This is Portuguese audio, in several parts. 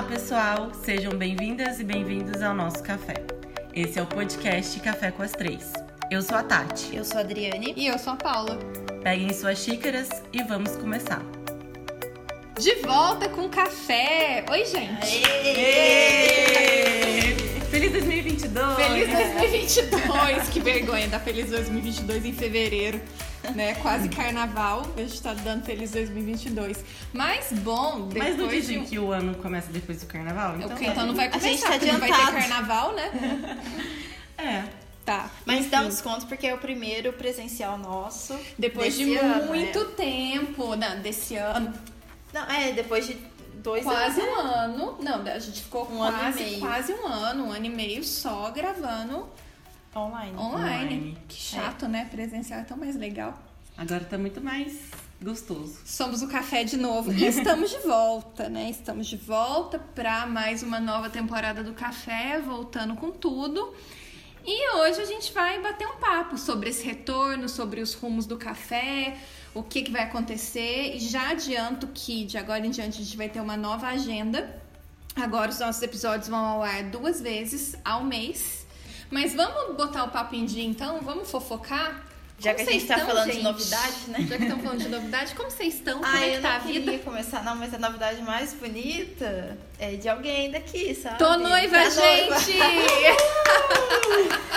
Olá, pessoal! Sejam bem-vindas e bem-vindos ao nosso café. Esse é o podcast Café com as Três. Eu sou a Tati. Eu sou a Adriane. E eu sou a Paula. Peguem suas xícaras e vamos começar. De volta com café! Oi, gente! Aê! Feliz 2022! Feliz 2022! que vergonha dar Feliz 2022 em fevereiro, né? Quase carnaval, a gente tá dando Feliz 2022. Mas bom, depois Mas não dizem de... que o ano começa depois do carnaval? Então, Então, então não vai A gente começar, tá porque não vai ter adiantado. carnaval, né? é. Tá. Mas Enfim, dá um desconto porque é o primeiro presencial nosso. Depois de ano, muito é. tempo, não, desse ano, Não, é, depois de dois quase anos. um ano. Não, a gente ficou Um ano e quase, meio. quase um ano, um ano e meio só gravando Online. online. Online. Que chato, né? Presencial é tão mais legal. Agora tá muito mais gostoso. Somos o café de novo e estamos de volta, né? Estamos de volta para mais uma nova temporada do café, voltando com tudo. E hoje a gente vai bater um papo sobre esse retorno, sobre os rumos do café, o que, que vai acontecer. E já adianto que de agora em diante a gente vai ter uma nova agenda. Agora os nossos episódios vão ao ar duas vezes ao mês. Mas vamos botar o papo em dia então? Vamos fofocar? Já Como que a gente tá estão, falando de gente? novidades, né? Já que estão falando de novidade, como vocês estão? Como Ai, é que eu tá a vida? queria começar, não, mas a novidade mais bonita é de alguém daqui, sabe? Tô noiva, Tá noiva. gente!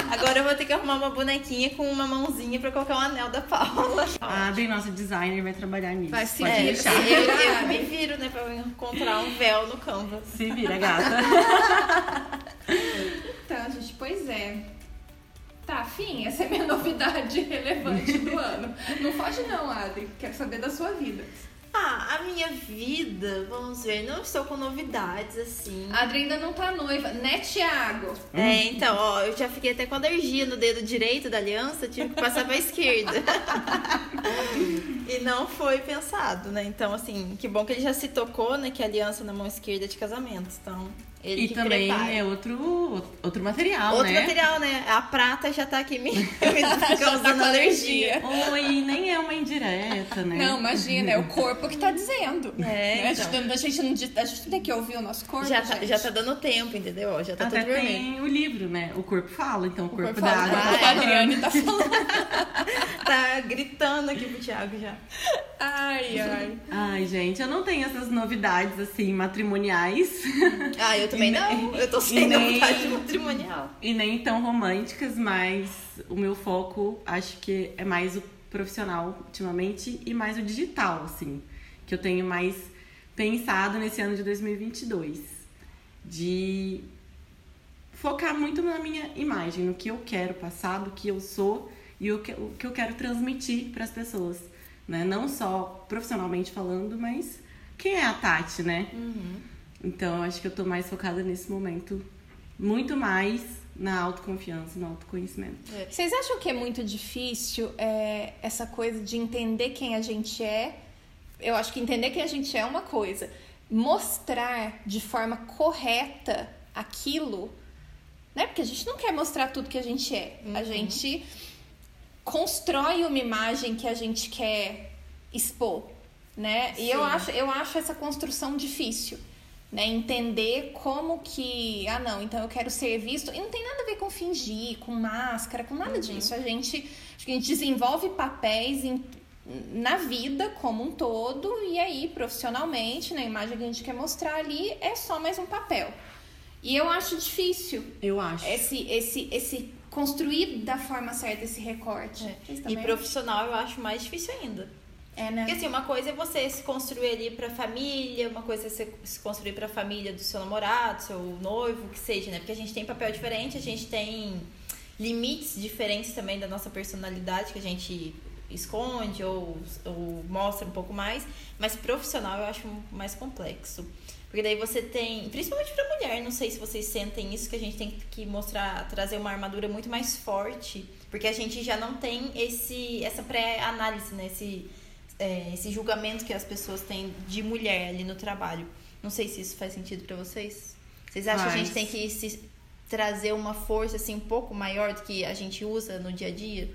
Agora eu vou ter que arrumar uma bonequinha com uma mãozinha pra colocar um anel da Paula. A Adri, nossa designer, vai trabalhar nisso. Vai se Pode É, eu, eu, eu me viro, né, pra eu encontrar um véu no Canva. Se vira, gata. Então, gente, pois é. Tá, fim, essa é a minha novidade relevante do ano. Não foge não, Adri. Quero saber da sua vida. Ah, a minha vida, vamos ver, não estou com novidades assim. A Adri ainda não tá noiva, né, Thiago? É, então, ó, eu já fiquei até com alergia no dedo direito da aliança, tive que passar pra esquerda. e não foi pensado, né? Então, assim, que bom que ele já se tocou, né? Que a aliança na mão esquerda é de casamento. Então, ele E que também prepara. é outro, outro material, Outro né? material, né? A prata já tá aqui me, me tá causando com alergia. Oi, nem é uma indireta, né? Não, imagina, é o corpo que tá dizendo. É, Né? a, então. gente, a, gente a gente tem que ouvir o nosso corpo, Já tá, gente. já tá dando tempo, entendeu? Já tá Até tudo vermelho. tem o livro, né? O corpo fala, então o corpo, corpo da fala, água. o tá. Adriane tá falando. Tá gritando aqui pro Thiago já. Ai, ai. Ai, gente, eu não tenho essas novidades assim matrimoniais Ah, eu também E não. nem- Eu tô sem nem- novidade matrimonial. e nem tão românticas, mas o meu foco acho que é mais o profissional ultimamente e mais o digital, assim, que eu tenho mais pensado nesse ano de 2022, de focar muito na minha imagem, no que eu quero passar, do que eu sou e o que, o que eu quero transmitir para as pessoas, né? Não só profissionalmente falando, mas quem é a Tati, né? Então, eu acho que eu tô mais focada nesse momento, muito mais na autoconfiança, no autoconhecimento. Vocês acham que é muito difícil é, essa coisa de entender quem a gente é? Eu acho que entender quem a gente é é uma coisa. Mostrar de forma correta aquilo, né? Porque a gente não quer mostrar tudo que a gente é. A gente constrói uma imagem que a gente quer expor, né? E eu Sim. acho, eu acho essa construção difícil. Né, entender como que, ah não, então eu quero ser visto, e não tem nada a ver com fingir, com máscara, com nada disso. A gente, acho que a gente desenvolve papéis em- na vida como um todo, e aí profissionalmente, na imagem que a gente quer mostrar ali, é só mais um papel. E eu acho difícil Eu acho. esse, esse, esse construir da forma certa esse recorte. Vocês E também? profissional eu acho mais difícil ainda. É, né? Porque assim, uma coisa é você se construir ali pra família, uma coisa é você se construir pra família do seu namorado, seu noivo, o que seja, né? Porque a gente tem papel diferente, a gente tem limites diferentes também da nossa personalidade que a gente esconde ou, ou mostra um pouco mais. Mas profissional eu acho mais complexo. Porque daí você tem, principalmente pra mulher, não sei se vocês sentem isso, que a gente tem que mostrar, trazer uma armadura muito mais forte, porque a gente já não tem esse, essa pré-análise, né? Esse, é, esse julgamento que as pessoas têm de mulher ali no trabalho. Não sei se isso faz sentido pra vocês. Vocês acham que a gente tem que se trazer uma força assim um pouco maior do que a gente usa no dia a dia?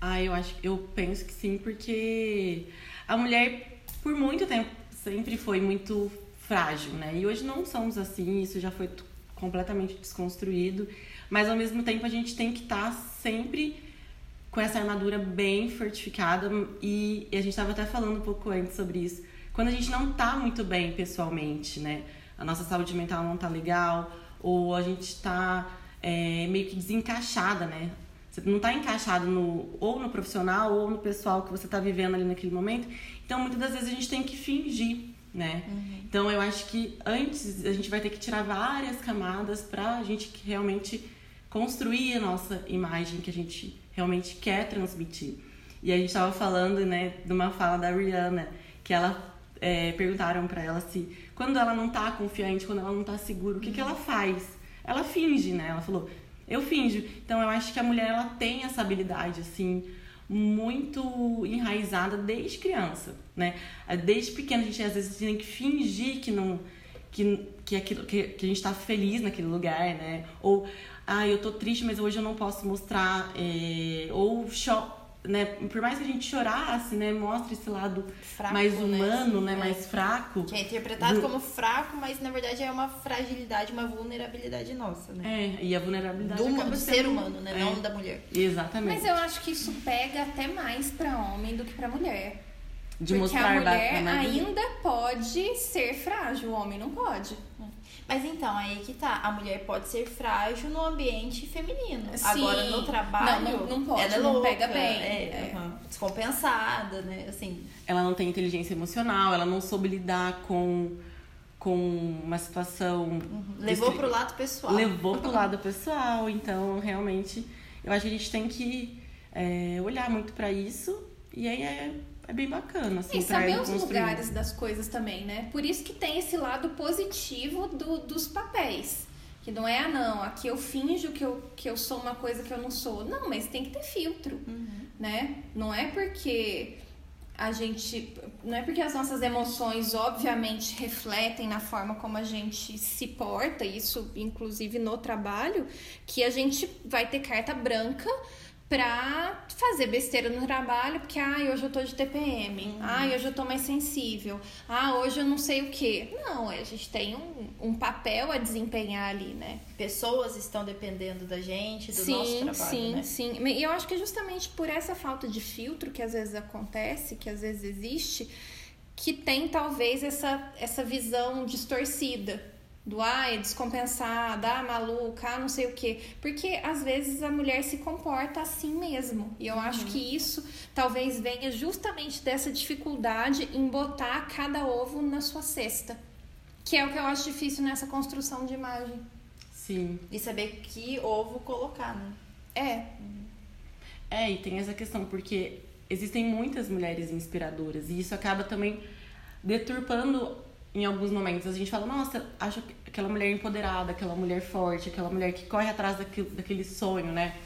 Ah, eu acho, eu penso que sim, porque a mulher por muito tempo sempre foi muito frágil, né? E hoje não somos assim, isso já foi completamente desconstruído, mas ao mesmo tempo a gente tem que estar tá sempre com essa armadura bem fortificada e, e a gente estava até falando um pouco antes sobre isso. Quando a gente não tá muito bem pessoalmente, né? A nossa saúde mental não tá legal, ou a gente tá é, meio que desencaixada, né? Você não tá encaixado no, ou no profissional ou no pessoal que você tá vivendo ali naquele momento. Então, muitas das vezes a gente tem que fingir, né? Uhum. Então, eu acho que antes a gente vai ter que tirar várias camadas pra gente realmente construir a nossa imagem que a gente realmente quer transmitir. E a gente estava falando, né, de uma fala da Rihanna, que ela é, perguntaram para ela se quando ela não tá confiante, quando ela não tá segura, o que, que ela faz? Ela finge, né? Ela falou, eu finjo. Então eu acho que a mulher ela tem essa habilidade, assim, muito enraizada desde criança, né? Desde pequena a gente às vezes tem que fingir que não que, que, aquilo, que, que a gente tá feliz naquele lugar, né? Ou, ah, eu tô triste, mas hoje eu não posso mostrar. É, ou cho né, por mais que a gente chorasse, né, mostra esse lado fraco, mais né, humano, né, né mais fraco. Que é interpretado do... como fraco, mas na verdade é uma fragilidade, uma vulnerabilidade nossa, né? É, e a vulnerabilidade do, do ser humano, né, é. não da mulher. Exatamente. Mas eu acho que isso pega até mais para homem do que para mulher. De Porque mostrar a mulher ainda pode ser frágil, o homem não pode. Mas então, aí que tá. A mulher pode ser frágil no ambiente feminino. Sim. Agora, no trabalho, não, não, não pode, ela é não louca, pega bem. É, é. Uhum, descompensada, né? Assim. Ela não tem inteligência emocional, ela não soube lidar com, com uma situação... Uhum. Levou pro lado pessoal. Levou pro lado pessoal. Então, realmente, eu acho que a gente tem que é, olhar muito para isso. E aí é é bem bacana, assim, E saber os lugares das coisas também, né? Por isso que tem esse lado positivo do, dos papéis. Que não é, ah, não, aqui eu finjo que eu, que eu sou uma coisa que eu não sou. Não, mas tem que ter filtro, uhum. né? Não é porque a gente. Não é porque as nossas emoções, obviamente, refletem na forma como a gente se porta, isso inclusive no trabalho, que a gente vai ter carta branca pra fazer besteira no trabalho, porque ah, hoje eu tô de TPM, uhum. ah, hoje eu tô mais sensível, ah, hoje eu não sei o que. Não, a gente tem um, um papel a desempenhar ali, né? Pessoas estão dependendo da gente, do sim, nosso trabalho, sim, né? Sim, sim. E eu acho que é justamente por essa falta de filtro que às vezes acontece, que às vezes existe, que tem talvez essa, essa visão distorcida do ah, é descompensada, ah, maluca, ah, não sei o quê. Porque às vezes a mulher se comporta assim mesmo. E eu uhum. acho que isso talvez venha justamente dessa dificuldade em botar cada ovo na sua cesta. Que é o que eu acho difícil nessa construção de imagem. Sim. E saber que ovo colocar, né? É. É, e tem essa questão, porque existem muitas mulheres inspiradoras e isso acaba também deturpando em alguns momentos a gente fala, nossa, acho aquela mulher empoderada, aquela mulher forte, aquela mulher que corre atrás daquilo, daquele sonho, né?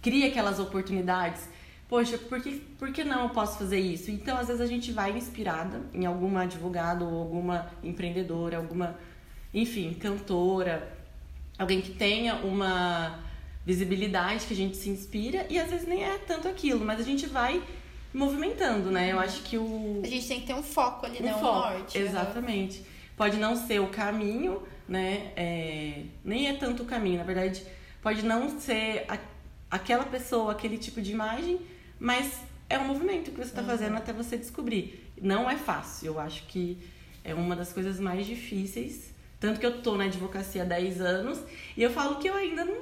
Cria aquelas oportunidades. Poxa, por que, por que não eu posso fazer isso? Então, às vezes, a gente vai inspirada em alguma advogada ou alguma empreendedora, alguma, enfim, cantora, alguém que tenha uma visibilidade que a gente se inspira e às vezes nem é tanto aquilo, mas a gente vai movimentando, né? Eu acho que o. A gente tem que ter um foco ali, um né? Um foco, norte. Exatamente. Né? Pode não ser o caminho, né? É... Nem é tanto o caminho, na verdade, pode não ser a... aquela pessoa, aquele tipo de imagem, mas é um movimento que você está uhum. fazendo até você descobrir. Não é fácil, eu acho que é uma das coisas mais difíceis. Tanto que eu tô na advocacia há 10 anos e eu falo que eu ainda não,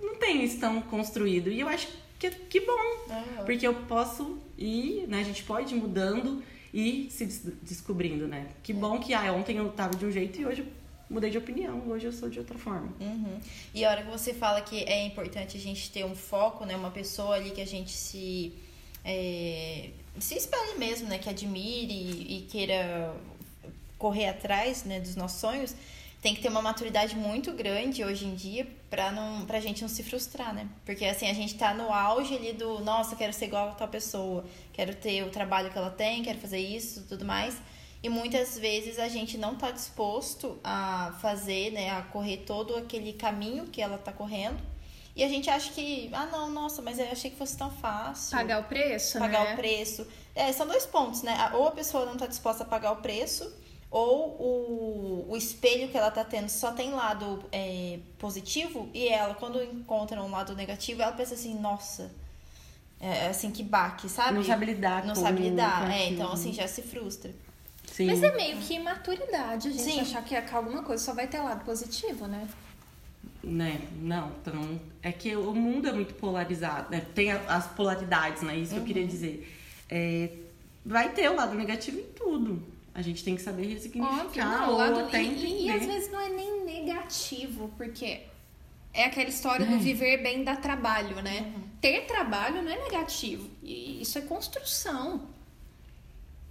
não tenho isso tão construído. E eu acho que, que bom, uhum. porque eu posso ir, né? A gente pode ir mudando e se descobrindo, né? Que bom que ah, ontem eu tava de um jeito e hoje eu mudei de opinião, hoje eu sou de outra forma. Uhum. E a hora que você fala que é importante a gente ter um foco, né? Uma pessoa ali que a gente se é, se espelhe mesmo, né? Que admire e, e queira correr atrás, né? Dos nossos sonhos tem que ter uma maturidade muito grande hoje em dia pra, não, pra gente não se frustrar, né? Porque assim, a gente tá no auge ali do, nossa, quero ser igual a tal pessoa, quero ter o trabalho que ela tem, quero fazer isso, tudo mais. E muitas vezes a gente não tá disposto a fazer, né, a correr todo aquele caminho que ela tá correndo. E a gente acha que, ah, não, nossa, mas eu achei que fosse tão fácil. Pagar o preço, Pagar né? o preço. É, são dois pontos, né? Ou a pessoa não tá disposta a pagar o preço, ou o, o espelho que ela tá tendo só tem lado é, positivo e ela, quando encontra um lado negativo, ela pensa assim, nossa, é assim, que baque, sabe? Não sabe lidar Não sabe lidar, é, então assim, já se frustra. Sim. Mas é meio que imaturidade a gente Sim. achar que alguma coisa só vai ter lado positivo, né? Né? Não, então é que o mundo é muito polarizado, né? Tem a- as polaridades, né? Isso que eu queria dizer. É, vai ter o lado negativo em tudo. A gente tem que saber Óbvio, ressignificar não, o ou lado, até e, e, e entender. às vezes não é nem negativo, porque é aquela história do viver bem dá trabalho, né? Ter trabalho não é negativo. E isso é construção.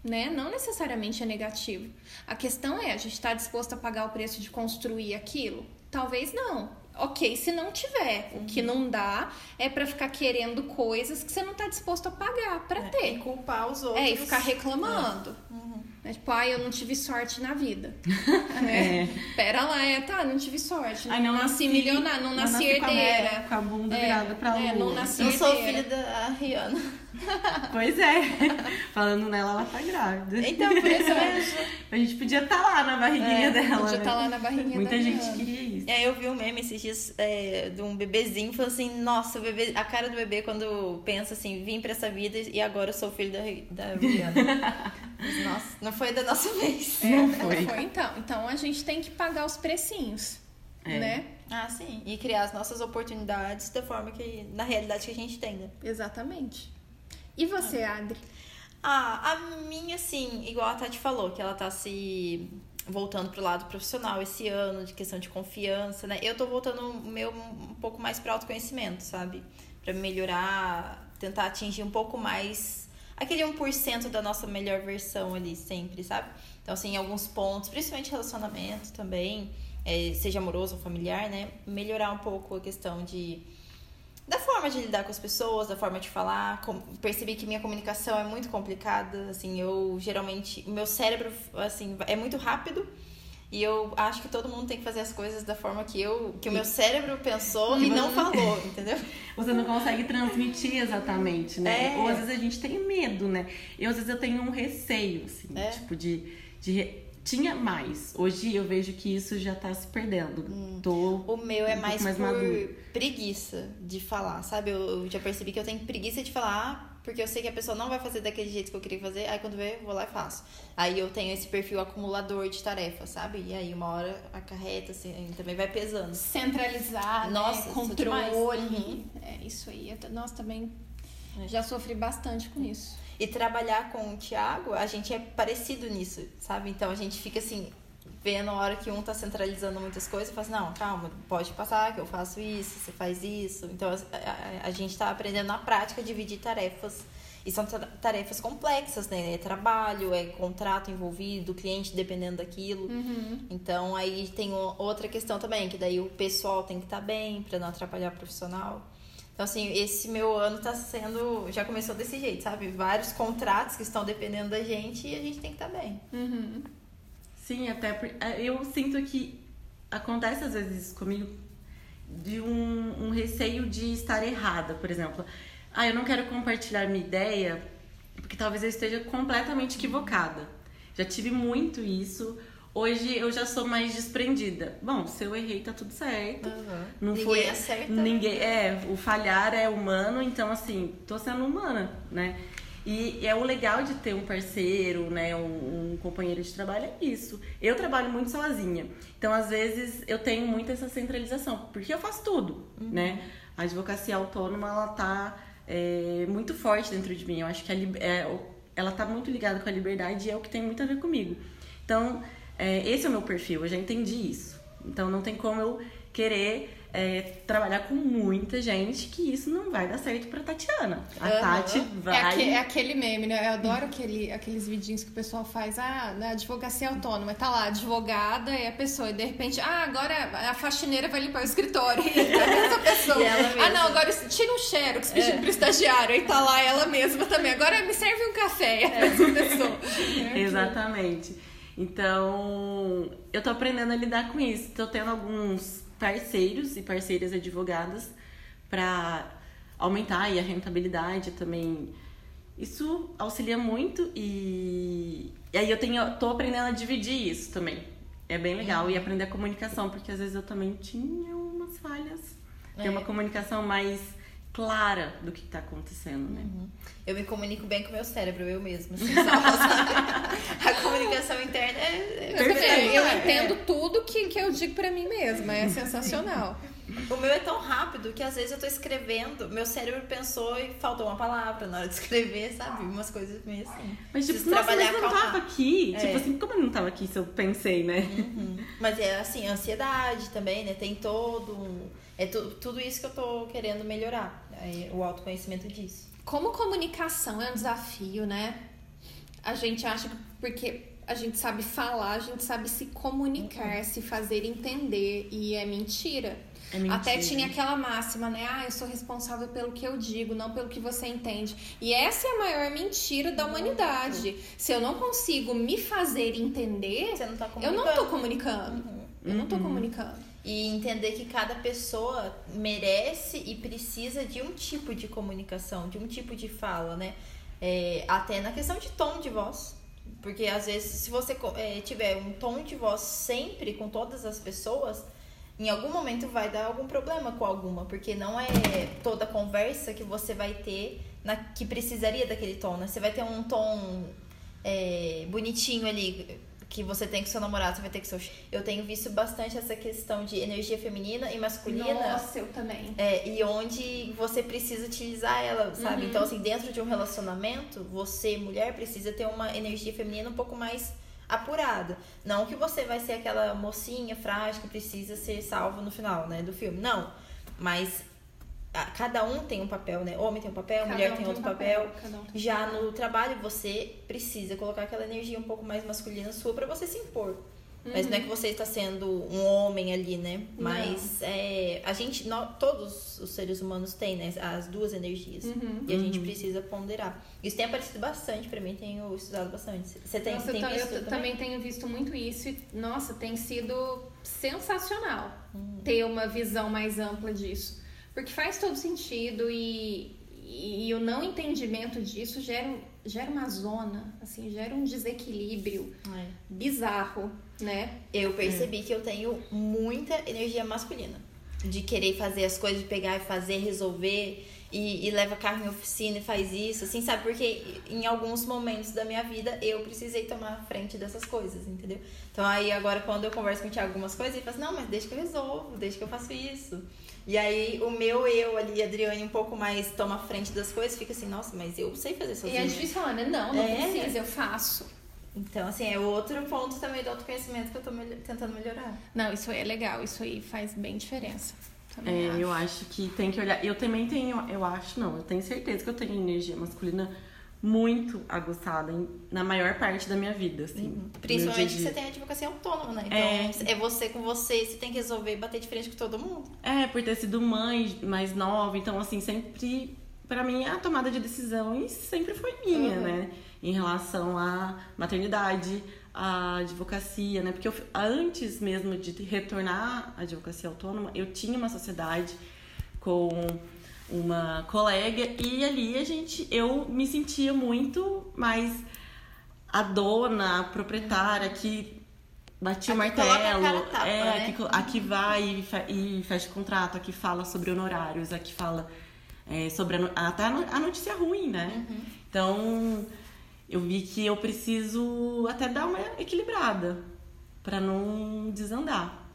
Né? Não necessariamente é negativo. A questão é, a gente está disposto a pagar o preço de construir aquilo? Talvez não. Ok, se não tiver. O que não dá é pra ficar querendo coisas que você não tá disposto a pagar pra E ter. culpar os outros. É, e ficar reclamando. É tipo, ai, eu não tive sorte na vida. é. Pera lá, é, tá, não tive sorte. Não, Ai, não nasci, nasci- milionária, não não nasci nasci com a- herdeira. com a bunda É, virada pra é, lua. não nasci Eu sou herdeira. filha da Rihanna. Pois é. Falando nela, ela tá grávida. Então, por isso mesmo. A gente podia estar lá na barriguinha É, dela. podia né? tá lá na barriguinha Muita da gente Rihanna. queria isso. E aí eu vi um meme esses dias é, de um bebezinho falando assim, nossa, o bebê, a cara do bebê quando pensa assim, vim pra essa vida e agora eu sou filho da, da Rihanna. Nossa, não foi da nossa vez. É, Não não foi. foi. então. Então a gente tem que pagar os precinhos, É. né? Ah, sim. E criar as nossas oportunidades da forma que, na realidade que a gente tem, né? Exatamente. E você, Adri? Ah, a minha, assim, igual a Tati falou, que ela tá se voltando pro lado profissional esse ano, de questão de confiança, né? Eu tô voltando o meu um pouco mais pro autoconhecimento, sabe? Pra melhorar, tentar atingir um pouco mais aquele 1% da nossa melhor versão ali sempre, sabe? Então, assim, em alguns pontos, principalmente relacionamento também, é, seja amoroso ou familiar, né? Melhorar um pouco a questão de da forma de lidar com as pessoas, da forma de falar. com- Percebi que minha comunicação é muito complicada. Assim, eu geralmente. Meu cérebro, assim, é muito rápido. E eu acho que todo mundo tem que fazer as coisas da forma que eu. que o meu cérebro pensou e não falou, entendeu? Você não consegue transmitir exatamente, né? É. Ou às vezes a gente tem medo, né? Eu às vezes eu tenho um receio, assim, É. tipo, de, de. Tinha mais. Hoje eu vejo que isso já tá se perdendo. Tô O meu é um mais, mais por maduro. preguiça de falar, sabe? Eu, eu já percebi que eu tenho preguiça de falar, porque eu sei que a pessoa não vai fazer daquele jeito que eu queria fazer, aí quando vê, eu vou lá e faço. Aí eu tenho esse perfil acumulador de tarefas, sabe? E aí uma hora acarreta, assim, também vai pesando. Centralizar, Nossa, né? isso é controle. Uhum. É isso aí. Nós também já sofri bastante com isso. E trabalhar com o Thiago, a gente é parecido nisso, sabe? Então a gente fica assim, vendo a hora que um tá centralizando muitas coisas, fala assim, não, calma, pode passar que eu faço isso, você faz isso. Então a, a- a gente tá aprendendo na prática a dividir tarefas. E são ta- tarefas complexas, né? É trabalho, é contrato envolvido, cliente dependendo daquilo. Então aí tem outra questão também, que daí o pessoal tem que estar bem pra não atrapalhar o profissional. Então, assim, esse meu ano tá sendo. Já começou desse jeito, sabe? Vários contratos que estão dependendo da gente e a gente tem que estar bem. Sim, até por, é, eu sinto que acontece às vezes comigo de um, um receio de estar errada, por exemplo. Ah, eu não quero compartilhar minha ideia porque talvez eu esteja completamente equivocada. Já tive muito isso. Hoje eu já sou mais desprendida. Bom, se eu errei, tá tudo certo. Não Ninguém foi acerta. Ninguém, é, o falhar é humano, então assim, tô sendo humana, né? E é o legal de ter um parceiro, né, um, um companheiro de trabalho é isso. Eu trabalho muito sozinha, então às vezes eu tenho muito essa centralização, porque eu faço tudo, né? A advocacia autônoma ela tá é, muito forte dentro de mim. Eu acho que a, é, ela tá muito ligada com a liberdade e é o que tem muito a ver comigo. Então é, esse é o meu perfil, eu já entendi isso. Então não tem como eu querer é, trabalhar com muita gente que isso não vai dar certo pra Tatiana. A Aham. Tati vai. É, aque- é aquele meme, né? Eu adoro aquele, aqueles vidinhos que o pessoal faz. Ah, na advocacia autônoma. Tá lá, advogada e a pessoa. E de repente, ah, agora a faxineira vai limpar o escritório. E tá essa pessoa. E ah, não, agora tira um xerox pedindo É. pro estagiário. Aí tá lá ela mesma também. Agora me serve um café. E a mesma pessoa. Exatamente. Então, eu tô aprendendo a lidar com isso. Tô tendo alguns parceiros e parceiras advogadas para aumentar a rentabilidade também. Isso auxilia muito e E aí eu tenho, tô aprendendo a dividir isso também. É bem legal. Uhum. E aprender a comunicação, porque às vezes eu também tinha umas falhas. É. uma comunicação mais clara do que tá acontecendo, né? Eu me comunico bem com o meu cérebro, eu mesma. Assim? A comunicação interna é. Eu, também, eu É. entendo tudo que, que eu digo pra mim mesma. É sensacional. O meu é tão rápido que às vezes eu tô escrevendo, meu cérebro pensou e faltou uma palavra na hora de escrever, sabe? Umas coisas meio assim. Mas tipo, Preciso nossa, mas trabalhar eu não calma. tava aqui. É. Tipo assim, como eu não tava aqui se eu pensei, né? Uhum. Mas é assim, ansiedade também, né? Tem todo um. É tu, tudo isso que eu tô querendo melhorar. Aí, o autoconhecimento disso. Como comunicação é um desafio, né? A gente acha que porque a gente sabe falar, a gente sabe se comunicar, se fazer entender. E é mentira. É mentira. Até tinha aquela máxima, né? Ah, eu sou responsável pelo que eu digo, não pelo que você entende. E essa é a maior mentira da humanidade. Se eu não consigo me fazer entender, Você não tá eu não tô comunicando. Eu não tô Uhum. comunicando. E entender que cada pessoa merece e precisa de um tipo de comunicação, de um tipo de fala, né? É, até na questão de tom de voz. Porque às vezes, se você é, tiver um tom de voz sempre com todas as pessoas, em algum momento vai dar algum problema com alguma. Porque não é toda conversa que você vai ter na, que precisaria daquele tom, né? Você vai ter um tom é, bonitinho ali que você tem com seu namorado, você vai ter com seu. Eu tenho visto bastante essa questão de energia feminina e masculina. Nossa, eu também. É, e onde você precisa utilizar ela, sabe? Então, assim, dentro de um relacionamento, você, mulher, precisa ter uma energia feminina um pouco mais apurada. Não que você vai ser aquela mocinha frágil que precisa ser salva no final, né, do filme. Não. Mas cada um tem um papel, né? Homem tem um papel, Cada mulher um tem um outro papel. cada um tem Já no trabalho, você precisa colocar aquela energia um pouco mais masculina sua pra você se impor. Mas não é que você está sendo um homem ali, né? Mas é, a gente, nó- todos os seres humanos têm, né? As duas energias. Uhum. E a gente precisa ponderar. Isso tem aparecido bastante pra mim, tenho estudado bastante. Você tem, Nossa, tem eu, visto eu também? também tenho visto muito isso e, nossa, tem sido sensacional Uhum. ter uma visão mais ampla disso. Porque faz todo sentido e, e, o não entendimento disso gera, gera uma zona, assim, gera um desequilíbrio É. bizarro, né? Eu percebi que eu tenho muita energia masculina. De querer fazer as coisas, de pegar e fazer, resolver. E, e leva carro em oficina e faz isso, assim, sabe? Porque em alguns momentos da minha vida eu precisei tomar frente dessas coisas, entendeu? Então aí agora quando eu converso com o Thiago algumas coisas, ele fala assim, não, mas deixa que eu resolvo, deixa que eu faço isso. E aí o meu eu ali, Adriane, um pouco mais toma frente das coisas, fica assim, nossa, mas eu sei fazer E sozinha. é difícil falar, né? Não, não É. precisa, eu faço. Então, assim, é outro ponto também do autoconhecimento que eu tô tentando melhorar. Não, isso aí é legal, isso aí faz bem diferença. Também É, acho. eu acho que tem que olhar. Eu também tenho, eu acho não, eu tenho certeza que eu tenho energia masculina muito aguçada em- na maior parte da minha vida, assim. meu Principalmente que você tem advocacia autônoma, né? É. Então, é, você com você, você tem que resolver bater de frente com todo mundo. É, por ter sido mãe mais nova, então assim, sempre pra mim a tomada de decisões sempre foi minha, Uhum. né? Em relação à maternidade, à advocacia, né? Porque eu, antes mesmo de retornar à advocacia autônoma, eu tinha uma sociedade com uma colega e ali a gente eu me sentia muito mais a dona, a proprietária que batia o martelo, tapa, é, né? a que a que vai e, e fecha contrato, a que fala sobre honorários, a que fala é, sobre a, até a no- a notícia ruim, né? Uhum. Então eu vi que eu preciso até dar uma equilibrada pra não desandar.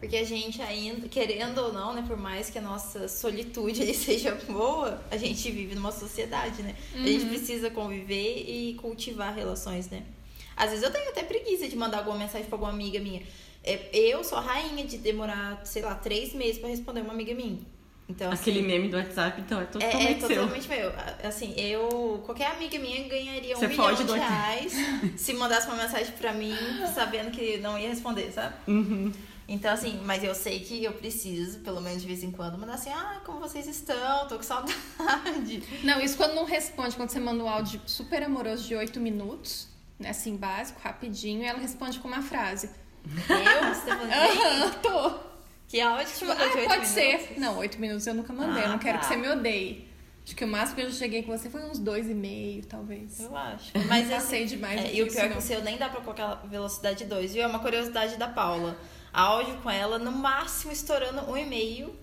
Porque a gente ainda, querendo ou não, né? Por mais que a nossa solitude seja boa, a gente vive numa sociedade, né? A gente precisa conviver e cultivar relações, né? Às vezes eu tenho até preguiça de mandar alguma mensagem pra alguma amiga minha. É, eu sou a rainha de demorar, sei lá, três meses pra responder uma amiga minha. Então, assim, Aquele meme do WhatsApp, então é É, totalmente é seu. totalmente meu. Assim, eu. Qualquer amiga minha ganharia um Você milhão foge de reais se mandasse uma mensagem pra mim, sabendo que não ia responder, sabe? Uhum. Então, assim, mas eu sei que eu preciso, pelo menos de vez em quando, mandar assim, ah, como vocês estão? Tô com saudade. Não, isso quando não responde, quando você manda um áudio super amoroso de 8 minutos, né, assim, básico, rapidinho, e ela responde com uma frase. Eu? Você tá falando? Aham, tô. Que áudio Tipo, mandou de ah, oito pode minutos? ser. Não, 8 minutos eu nunca mandei, eu Ah, não quero tá. que você me odeie. Acho que o máximo que eu já cheguei com você foi uns dois e meio, talvez. Eu acho. Mas não assim, passei demais. é, e o pior é que o seu nem dá pra colocar velocidade 2, viu? É uma curiosidade da Paula. Áudio com ela, no máximo estourando um e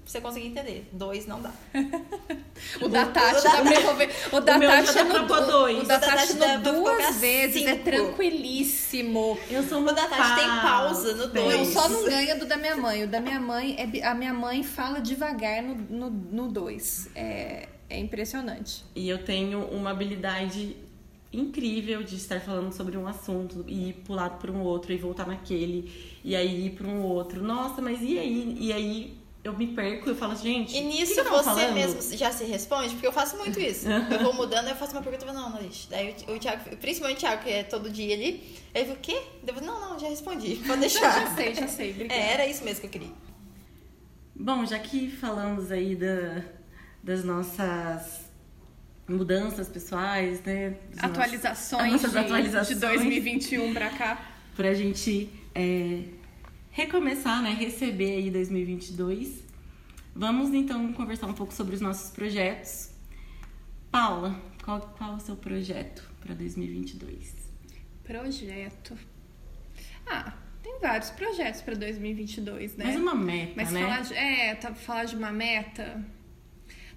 pra você conseguir entender. Dois não dá. O da Tati o da- dá pra. O Tati dá no. O da Tati no duas vezes. É cinco. tranquilíssimo. Eu sou O uma da Tati tem pausa no Não, dois. só não ganha do da minha mãe. O da minha mãe é a minha mãe fala devagar no 2. No, no dois. é, é impressionante. E eu tenho uma habilidade incrível de estar falando sobre um assunto e pular para um outro e voltar naquele e aí ir para um outro. Nossa, mas e aí? E aí eu me perco, eu falo, gente. E que nisso que eu tava você falando? mesmo já se responde, porque eu faço muito isso. eu vou mudando, eu faço uma pergunta e falo, não, não, deixa. Daí o, o Thiago, principalmente o Thiago, que é todo dia ali, ele falou, o quê? Eu falo, não, não, já respondi, pode Já deixar. sei, já sei. Obrigada. é, era isso mesmo que eu queria. Bom, já que falamos aí da, das nossas mudanças pessoais, né? Atualizações, as nossas de, atualizações. de 2021 pra cá. pra gente é, recomeçar, né? Receber aí 2022. Vamos então conversar um pouco sobre os nossos projetos. Paula, qual, qual o seu projeto para 2022? Projeto. Ah, tem vários projetos pra 2022, né? Mais uma meta, Mas né? falar de, é, tá, falar de uma meta.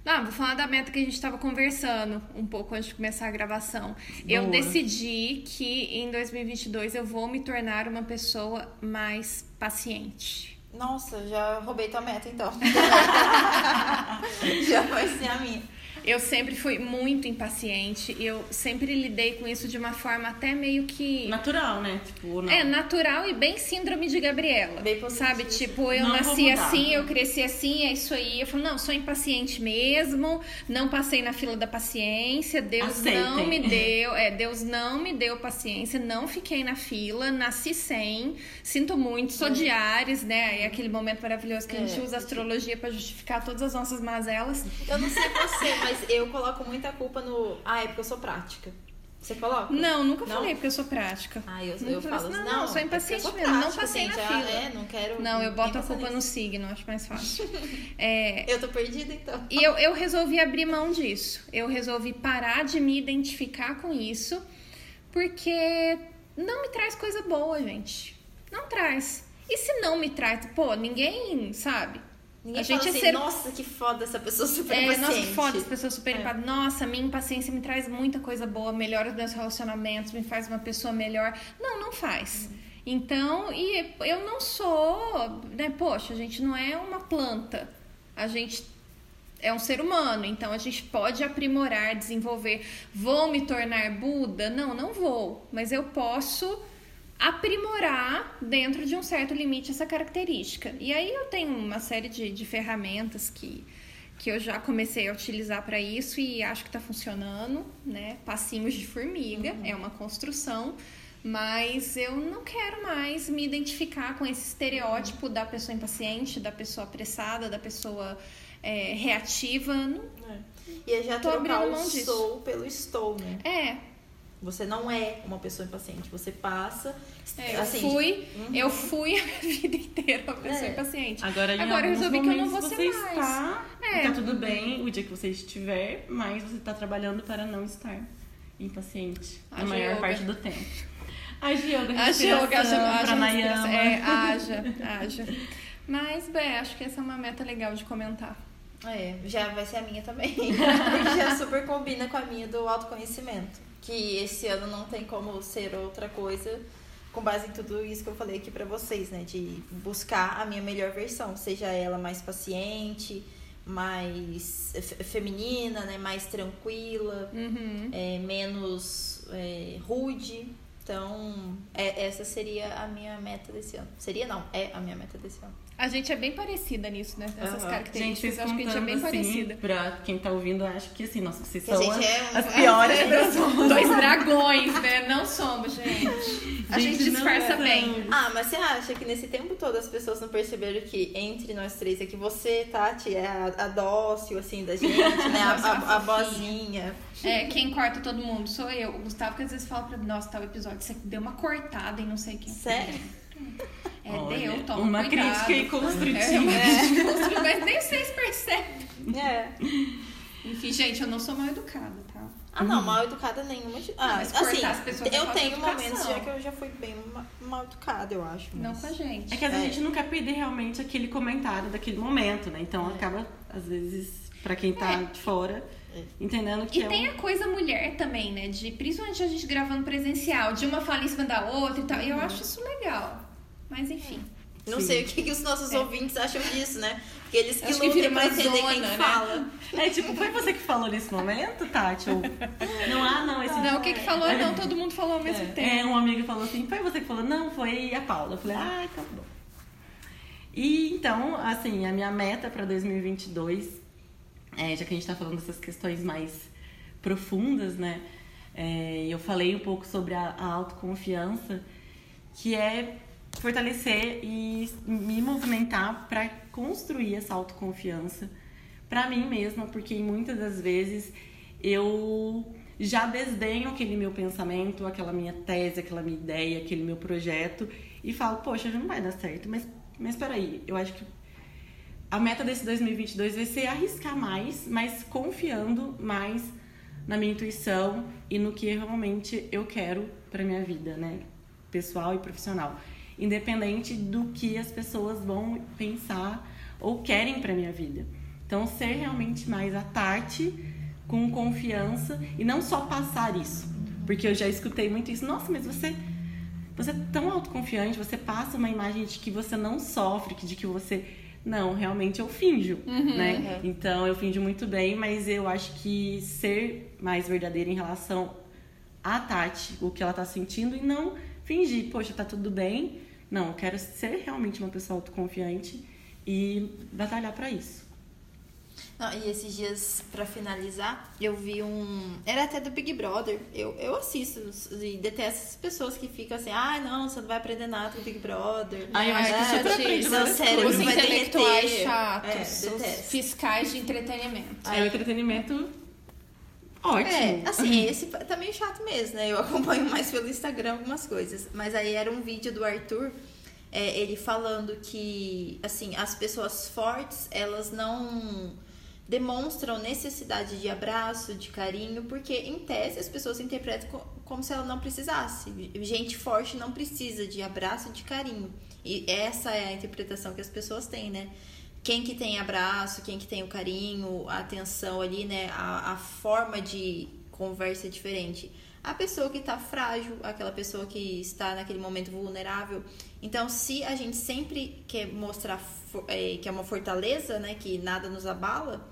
Não, vou falar da meta que a gente estava conversando um pouco antes de começar a gravação. Eu Boa. decidi que em 2022 eu vou me tornar uma pessoa mais paciente. Nossa, já roubei tua meta então. já vai ser a minha. Eu sempre fui muito impaciente e eu sempre lidei com isso de uma forma até meio que Natural, né? Tipo, não. É, natural e bem síndrome de Gabriela. Bem positivo. sabe? Tipo, eu Não nasci mudar. assim, eu cresci assim, é isso aí. Eu falo, não, sou impaciente mesmo, não passei na fila da paciência, Deus Aceitem. não me deu, é, Deus não me deu paciência, não fiquei na fila, nasci sem, sinto muito, sou de Ares, né? É aquele momento maravilhoso que a gente É. usa a astrologia pra justificar todas as nossas mazelas. Eu não sei você, mas eu coloco muita culpa no. Ah, é porque eu sou prática. Você coloca? Não, nunca Não? falei porque eu sou prática. Ah, eu, Nunca eu falo assim, assim, não, não, sou é porque impaciente sou mesmo, não prática, passei gente, na ah, fila. É, não quero. Não, eu boto a culpa no nisso. signo, acho mais fácil. É, Eu tô perdida então. E eu, eu resolvi abrir mão disso. Eu resolvi parar de me identificar com isso, porque não me traz coisa boa, gente. Não traz. E se não me traz, pô, ninguém sabe. Ninguém a gente é assim, ser nossa, que foda essa pessoa super é, nossa, que foda, as pessoas super É. empatia. Nossa, minha impaciência me traz muita coisa boa, melhora os meus relacionamentos, me faz uma pessoa melhor. Não, não faz. Então, e eu não sou, né? Poxa, a gente não é uma planta. A gente é um ser humano, então a gente pode aprimorar, desenvolver. Vou me tornar Buda? Não, não vou. Mas eu posso aprimorar dentro de um certo limite essa característica. E aí eu tenho uma série de, de ferramentas que, que eu já comecei a utilizar para isso e acho que está funcionando, né? Passinhos de formiga, é uma construção. Mas eu não quero mais me identificar com esse estereótipo da pessoa impaciente, da pessoa apressada, da pessoa é, reativa. Não- E é já Tô trocar abrindo o disso. sou pelo estou, né? É, Você não é uma pessoa impaciente. Você passa. É, eu assim, fui, Uhum. eu fui a minha vida inteira uma pessoa É. impaciente. Agora, em Agora eu resolvi que eu não vou você ser mais. está, É. tá tudo bem o dia que você estiver, mas você tá trabalhando para não estar impaciente a Haja maior yoga. parte do tempo. A yoga, A yoga, haja, haja pranayama. É, haja, haja. Mas, bem, acho que essa é uma meta legal de comentar. É, já vai ser a minha também. já super combina com a minha do autoconhecimento. Que esse ano não tem como ser outra coisa com base em tudo isso que eu falei aqui pra vocês, né? De buscar a minha melhor versão, seja ela mais paciente, mais fe- feminina, né? Mais tranquila, Uhum. é, menos é, rude. Então, é, essa seria a minha meta desse ano. Seria não, é a minha meta desse ano. A gente é bem parecida nisso, né? Nessas Aham. características. Gente, acho que a gente é bem assim, parecida. pra quem tá ouvindo, acho que assim, nossa, vocês Que a são gente as, é um- as piores pessoas. Dois dragões, né? Não somos, gente. A gente, não disfarça é bem. Ah, mas você acha que nesse tempo todo as pessoas não perceberam que entre nós três aqui, você, Tati, é a, a dócil, assim, da gente, né? A, a, a boazinha. É, quem corta todo mundo sou eu. O Gustavo que às vezes fala pra nossa, tal episódio, você deu uma cortada em não sei quem. Sério? É, Olha, deu, toma uma cuidado. crítica É, construtiva. uma crítica construtiva, mas nem vocês percebem. É. Enfim, gente, eu não sou mal educada, tá? Ah, não, mal educada nenhuma. de- Ah, mas assim, as pessoas é eu de tenho momentos já que eu já fui bem ma- mal educada, eu acho. Não mas- com a gente. É que às vezes É. a gente não quer perder realmente aquele comentário daquele momento, né? Então É. acaba, às vezes, pra quem tá de fora, É. entendendo que E é tem um... a coisa mulher também, né? De, principalmente a gente gravando presencial, de uma falar em cima da outra e tal. E eu acho isso legal. Mas enfim. Não Sim. sei o que, que os nossos ouvintes acham disso, né? Porque eles que Acho que lutem vira pra entender quem né? fala. É tipo, foi você que falou nesse momento, Tati? Ou... Não, ah, não, esse Não, o que que falou? Não, todo mundo falou ao mesmo tempo. É, um amigo falou assim, foi você que falou? Não, foi a Paula. Eu falei, ah, tá bom. E então, assim, a minha meta para 2022, é, já que a gente tá falando dessas questões mais profundas, né? é, eu falei um pouco sobre a, a autoconfiança, que é fortalecer e me movimentar para construir essa autoconfiança para mim mesma, porque muitas das vezes eu já desdenho aquele meu pensamento, aquela minha tese, aquela minha ideia, aquele meu projeto e falo, poxa, não vai dar certo, mas mas peraí, eu acho que a meta desse 2022 vai ser arriscar mais, mas confiando mais na minha intuição e no que realmente eu quero para minha vida, né? Pessoal e profissional. Independente do que as pessoas vão pensar ou querem para minha vida. Então, ser realmente mais a Tati, com confiança e não só passar isso. Porque eu já escutei muito isso. Nossa, mas você você é tão autoconfiante, você passa uma imagem de que você não sofre, de que você não, realmente eu finjo, né? Então eu finjo muito bem, mas eu acho que ser mais verdadeira em relação a Tati, o que ela tá sentindo e não fingir, poxa, tá tudo bem. Não, eu quero ser realmente uma pessoa autoconfiante e batalhar pra isso. Não, e esses dias, pra finalizar, eu vi um. Era até do Big Brother. Eu, eu assisto e detesto essas pessoas que ficam assim, ah, não, você não vai aprender nada com o Big Brother. Ah, eu acho que É, super aprende seu cérebro Os vai intelectuais derreter. chatos, É, os fiscais de entretenimento. É um entretenimento ótimo. É, assim, esse tá meio chato mesmo, né? Eu acompanho mais pelo Instagram algumas coisas. Mas aí era um vídeo do Arthur, é, ele falando que, assim, as pessoas fortes, elas não demonstram necessidade de abraço, de carinho, porque em tese as pessoas interpretam co- como se ela não precisasse. Gente forte não precisa de abraço, de carinho. E essa é a interpretação que as pessoas têm, né? Quem que tem abraço, quem que tem o carinho, a atenção ali, né? A, a forma de conversa é diferente. A pessoa que tá frágil, aquela pessoa que está naquele momento vulnerável. Então, se a gente sempre quer mostrar é, que é uma fortaleza, né? Que nada nos abala,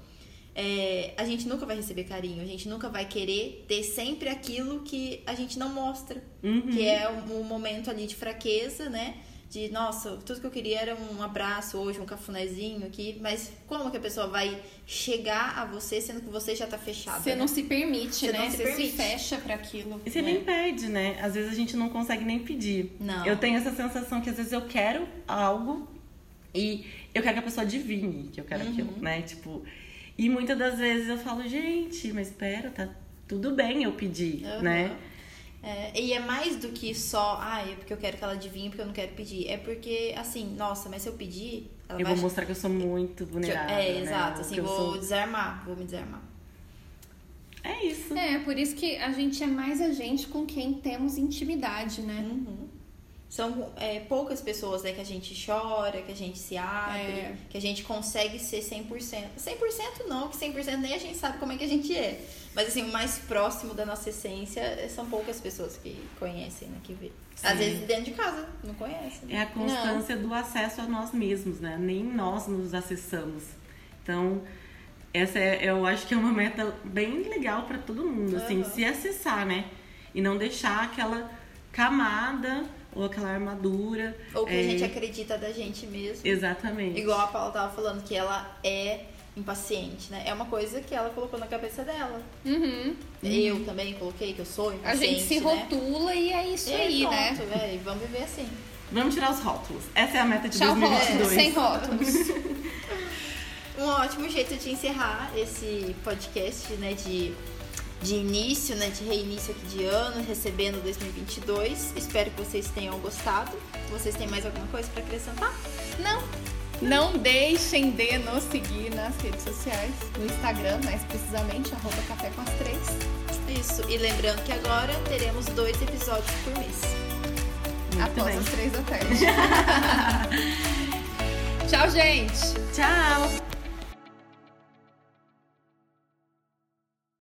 é, a gente nunca vai receber carinho, a gente nunca vai querer ter sempre aquilo que a gente não mostra, Uhum. que é um, um momento ali de fraqueza, né? De, nossa, tudo que eu queria era um abraço hoje, um cafunézinho aqui, mas como que a pessoa vai chegar a você sendo que você já tá fechado? Você né? não se permite, Você né? não se Você permite. se fecha pra aquilo. E você nem pede, né? Às vezes a gente não consegue nem pedir. Não. Eu tenho essa sensação que às vezes eu quero algo e eu quero que a pessoa adivinhe que eu quero aquilo, né? Tipo, e muitas das vezes eu falo, gente, mas espera, tá tudo bem eu pedir, Aham. né? É, e é mais do que só, ah, é porque eu quero que ela adivinhe, porque eu não quero pedir. É porque, assim, nossa, mas se eu pedir, ela Eu vai vou mostrar que eu sou muito que eu- vulnerável. É, né? exato, assim, vou sou- desarmar, vou me desarmar. É isso. É, por isso que a gente é mais a gente com quem temos intimidade, né? Uhum. São é, poucas pessoas né, que a gente chora, que a gente se abre, É. que a gente consegue ser 100%. 100% não, que 100% nem a gente sabe como é que a gente é. Mas assim, o mais próximo da nossa essência são poucas pessoas que conhecem, né, que vê. Às Sim. vezes dentro de casa, não conhecem. né? É a constância do acesso a nós mesmos, né? Nem nós nos acessamos. Então, essa é, eu acho que é uma meta bem legal para todo mundo, assim, Aham. se acessar, né? E não deixar aquela camada ou aquela armadura. Ou que é, a gente acredita da gente mesmo. Exatamente. Igual a Paula tava falando, que ela é impaciente, né? É uma coisa que ela colocou na cabeça dela. Uhum. Eu também coloquei que eu sou A impaciente, gente se né? rotula e é isso E aí, pronto, né? véi, vamos viver assim. Vamos tirar os rótulos. Essa é a meta de Tchau, rótulos, 2022. sem rótulos. Um ótimo jeito de encerrar esse podcast, né, de, de início, né, de reinício aqui de ano, recebendo 2022. Espero que vocês tenham gostado. Vocês têm mais alguma coisa para acrescentar? Não, Não deixem de nos seguir nas redes sociais, no Instagram, mais precisamente, arroba café com as três. Isso. E lembrando que agora teremos dois episódios por mês. Muito após bem. as três da tarde. Tchau, gente. Tchau.